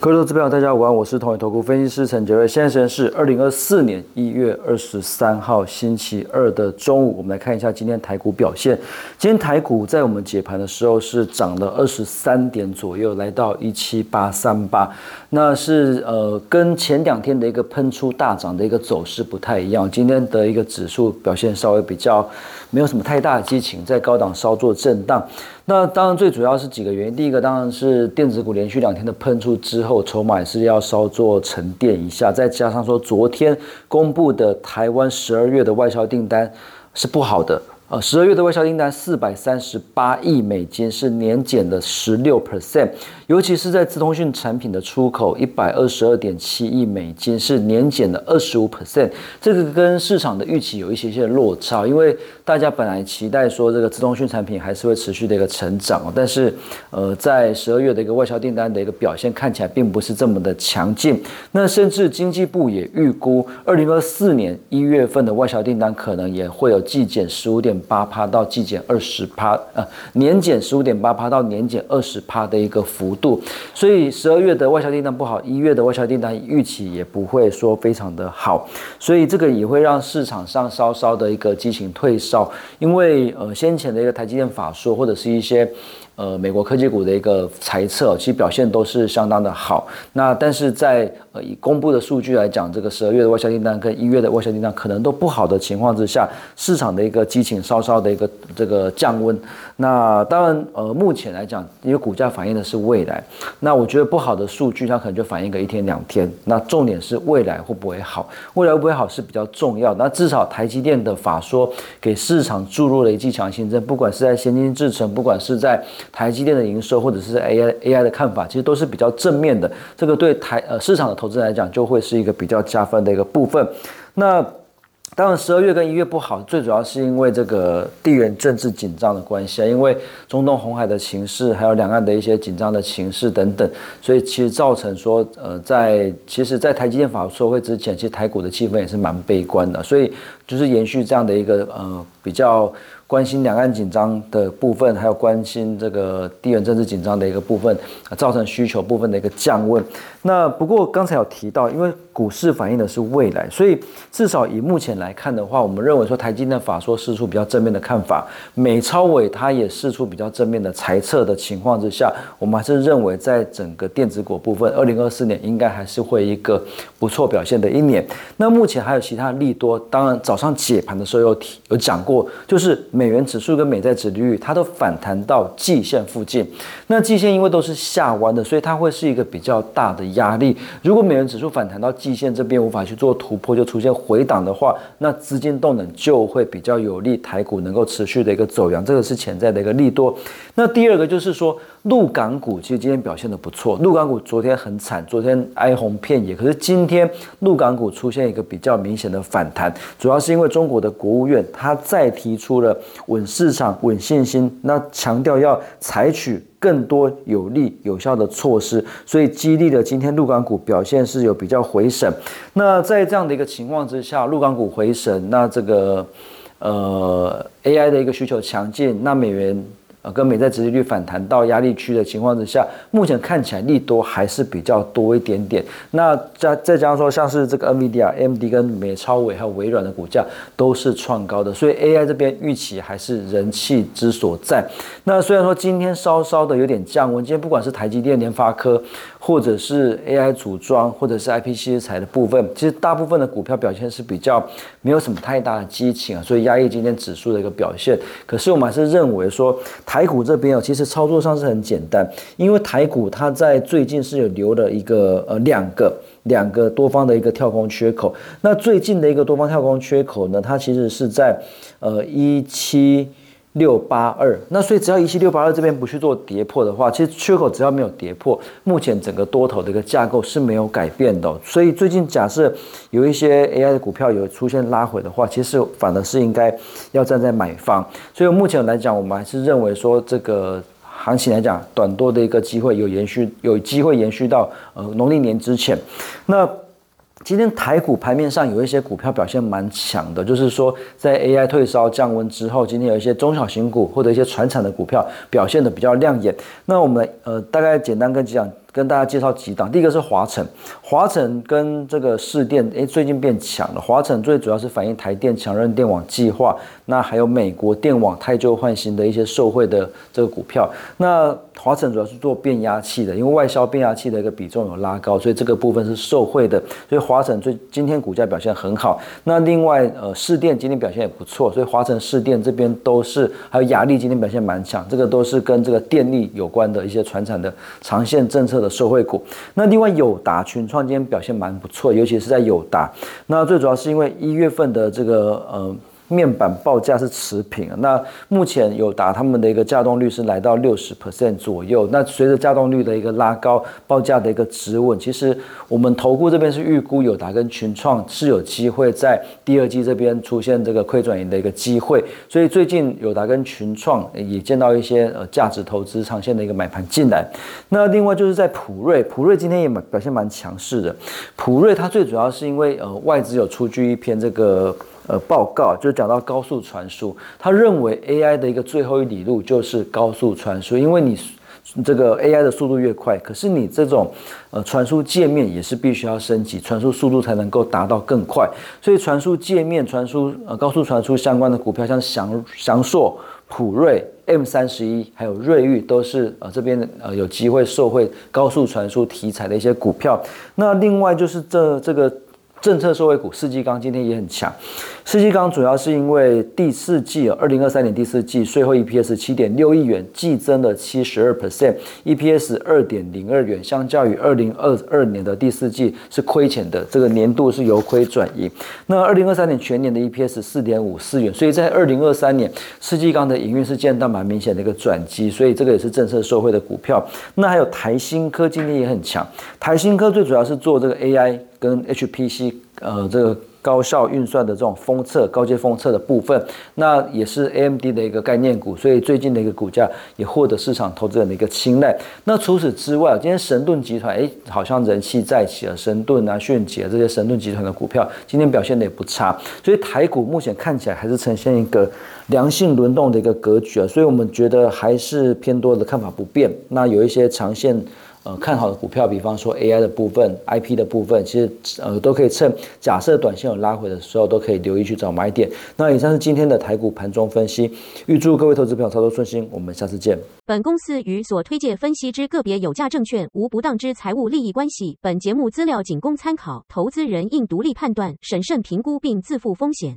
各位投资朋友，大家午安，我是统一投顾分析师陈杰瑞。现在时间是二零二四年一月二十三号星期二的中午，我们来看一下今天台股表现。今天台股在我们解盘的时候是涨了二十三点左右，来到一七八三八，那是呃跟前两天的一个喷出大涨的一个走势不太一样。今天的一个指数表现稍微比较没有什么太大的激情，在高档稍作震荡。那当然，最主要是几个原因。第一个当然是电子股连续两天的喷出之后，筹码是要稍作沉淀一下。再加上说，昨天公布的台湾十二月的外销订单是不好的。呃，十二月的外销订单四百三十八亿美金，是年减的十六 percent，尤其是在资通讯产品的出口一百二十二点七亿美金，是年减的二十五 percent，这个跟市场的预期有一些些落差，因为大家本来期待说这个自动讯产品还是会持续的一个成长，但是呃，在十二月的一个外销订单的一个表现看起来并不是这么的强劲，那甚至经济部也预估二零二四年一月份的外销订单可能也会有季减十五点。八趴到季减二十趴，呃，年减十五点八趴到年减二十趴的一个幅度，所以十二月的外销订单不好，一月的外销订单预期也不会说非常的好，所以这个也会让市场上稍稍的一个激情退烧，因为呃先前的一个台积电法说或者是一些。呃，美国科技股的一个猜测，其实表现都是相当的好。那但是在呃以公布的数据来讲，这个十二月的外销订单跟一月的外销订单可能都不好的情况之下，市场的一个激情稍稍的一个这个降温。那当然，呃，目前来讲，因为股价反映的是未来，那我觉得不好的数据它可能就反映个一天两天。那重点是未来会不会好？未来会不会好是比较重要。那至少台积电的法说给市场注入了一剂强心针，不管是在先进制程，不管是在台积电的营收或者是 AI AI 的看法，其实都是比较正面的。这个对台呃市场的投资来讲，就会是一个比较加分的一个部分。那当然，十二月跟一月不好，最主要是因为这个地缘政治紧张的关系啊，因为中东红海的情势，还有两岸的一些紧张的情势等等，所以其实造成说，呃，在其实，在台积电法说会之前，其实台股的气氛也是蛮悲观的，所以就是延续这样的一个呃比较。关心两岸紧张的部分，还有关心这个地缘政治紧张的一个部分，造成需求部分的一个降温。那不过刚才有提到，因为股市反映的是未来，所以至少以目前来看的话，我们认为说台积电法说释出比较正面的看法，美超伟它也释出比较正面的猜测的情况之下，我们还是认为在整个电子股部分，二零二四年应该还是会一个不错表现的一年。那目前还有其他利多，当然早上解盘的时候有提有讲过，就是。美元指数跟美债指利率，它都反弹到季线附近。那季线因为都是下弯的，所以它会是一个比较大的压力。如果美元指数反弹到季线这边无法去做突破，就出现回档的话，那资金动能就会比较有利台股能够持续的一个走阳，这个是潜在的一个利多。那第二个就是说，陆港股其实今天表现的不错。陆港股昨天很惨，昨天哀鸿遍野。可是今天陆港股出现一个比较明显的反弹，主要是因为中国的国务院它再提出了稳市场、稳信心，那强调要采取更多有利、有效的措施，所以激励了今天陆港股表现是有比较回升。那在这样的一个情况之下，陆港股回升，那这个呃 AI 的一个需求强劲，那美元。呃，跟美债殖利率反弹到压力区的情况之下，目前看起来利多还是比较多一点点。那再再加上说，像是这个 NVIDIA、AMD 跟美超伟还有微软的股价都是创高的，所以 AI 这边预期还是人气之所在。那虽然说今天稍稍的有点降温，今天不管是台积电、联发科，或者是 AI 组装，或者是 IPC 材的部分，其实大部分的股票表现是比较没有什么太大的激情啊，所以压抑今天指数的一个表现。可是我们还是认为说。台股这边哦，其实操作上是很简单，因为台股它在最近是有留了一个呃两个两个多方的一个跳空缺口。那最近的一个多方跳空缺口呢，它其实是在呃一七。六八二，那所以只要一七六八二这边不去做跌破的话，其实缺口只要没有跌破，目前整个多头的一个架构是没有改变的。所以最近假设有一些 AI 的股票有出现拉回的话，其实反而是应该要站在买方。所以目前来讲，我们还是认为说这个行情来讲，短多的一个机会有延续，有机会延续到呃农历年之前。那今天台股盘面上有一些股票表现蛮强的，就是说在 AI 退烧降温之后，今天有一些中小型股或者一些传产的股票表现的比较亮眼。那我们呃大概简单跟讲跟大家介绍几档，第一个是华晨，华晨跟这个市电，诶，最近变强了。华晨最主要是反映台电强韧电网计划，那还有美国电网太旧换新的一些受惠的这个股票。那华晨主要是做变压器的，因为外销变压器的一个比重有拉高，所以这个部分是受惠的。所以华晨最今天股价表现很好。那另外呃市电今天表现也不错，所以华晨市电这边都是，还有雅力今天表现蛮强，这个都是跟这个电力有关的一些传产的长线政策的受惠股。那另外友达群创今天表现蛮不错，尤其是在友达。那最主要是因为一月份的这个呃。面板报价是持平，那目前有达他们的一个价动率是来到六十 percent 左右。那随着价动率的一个拉高，报价的一个止稳，其实我们投顾这边是预估友达跟群创是有机会在第二季这边出现这个亏转盈的一个机会。所以最近友达跟群创也见到一些呃价值投资长线的一个买盘进来。那另外就是在普瑞，普瑞今天也蛮表现蛮强势的。普瑞它最主要是因为呃外资有出具一篇这个。呃，报告就讲到高速传输，他认为 AI 的一个最后一里路就是高速传输，因为你这个 AI 的速度越快，可是你这种呃传输界面也是必须要升级，传输速度才能够达到更快，所以传输界面、传输呃高速传输相关的股票，像翔翔硕、普瑞、M 三十一，还有瑞昱，都是呃这边呃有机会受惠高速传输题材的一些股票。那另外就是这这个。政策受惠股，世纪钢今天也很强。世纪钢主要是因为第四季，二零二三年第四季税后 EPS 七点六亿元，季增了七十二 percent，EPS 二点零二元，相较于二零二二年的第四季是亏钱的，这个年度是由亏转盈。那二零二三年全年的 EPS 四点五四元，所以在二零二三年世纪钢的营运是见到蛮明显的一个转机，所以这个也是政策受惠的股票。那还有台新科今天也很强，台新科最主要是做这个 AI。跟 HPC 呃这个高效运算的这种封测高阶封测的部分，那也是 AMD 的一个概念股，所以最近的一个股价也获得市场投资人的一个青睐。那除此之外，今天神盾集团哎好像人气再起了，神盾啊、迅捷这些神盾集团的股票今天表现的也不差，所以台股目前看起来还是呈现一个良性轮动的一个格局啊，所以我们觉得还是偏多的看法不变。那有一些长线。呃，看好的股票，比方说 AI 的部分、IP 的部分，其实呃都可以趁假设短线有拉回的时候，都可以留意去找买点。那以上是今天的台股盘中分析，预祝各位投资朋友操作顺心，我们下次见。本公司与所推介分析之个别有价证券无不当之财务利益关系，本节目资料仅供参考，投资人应独立判断、审慎评估并自负风险。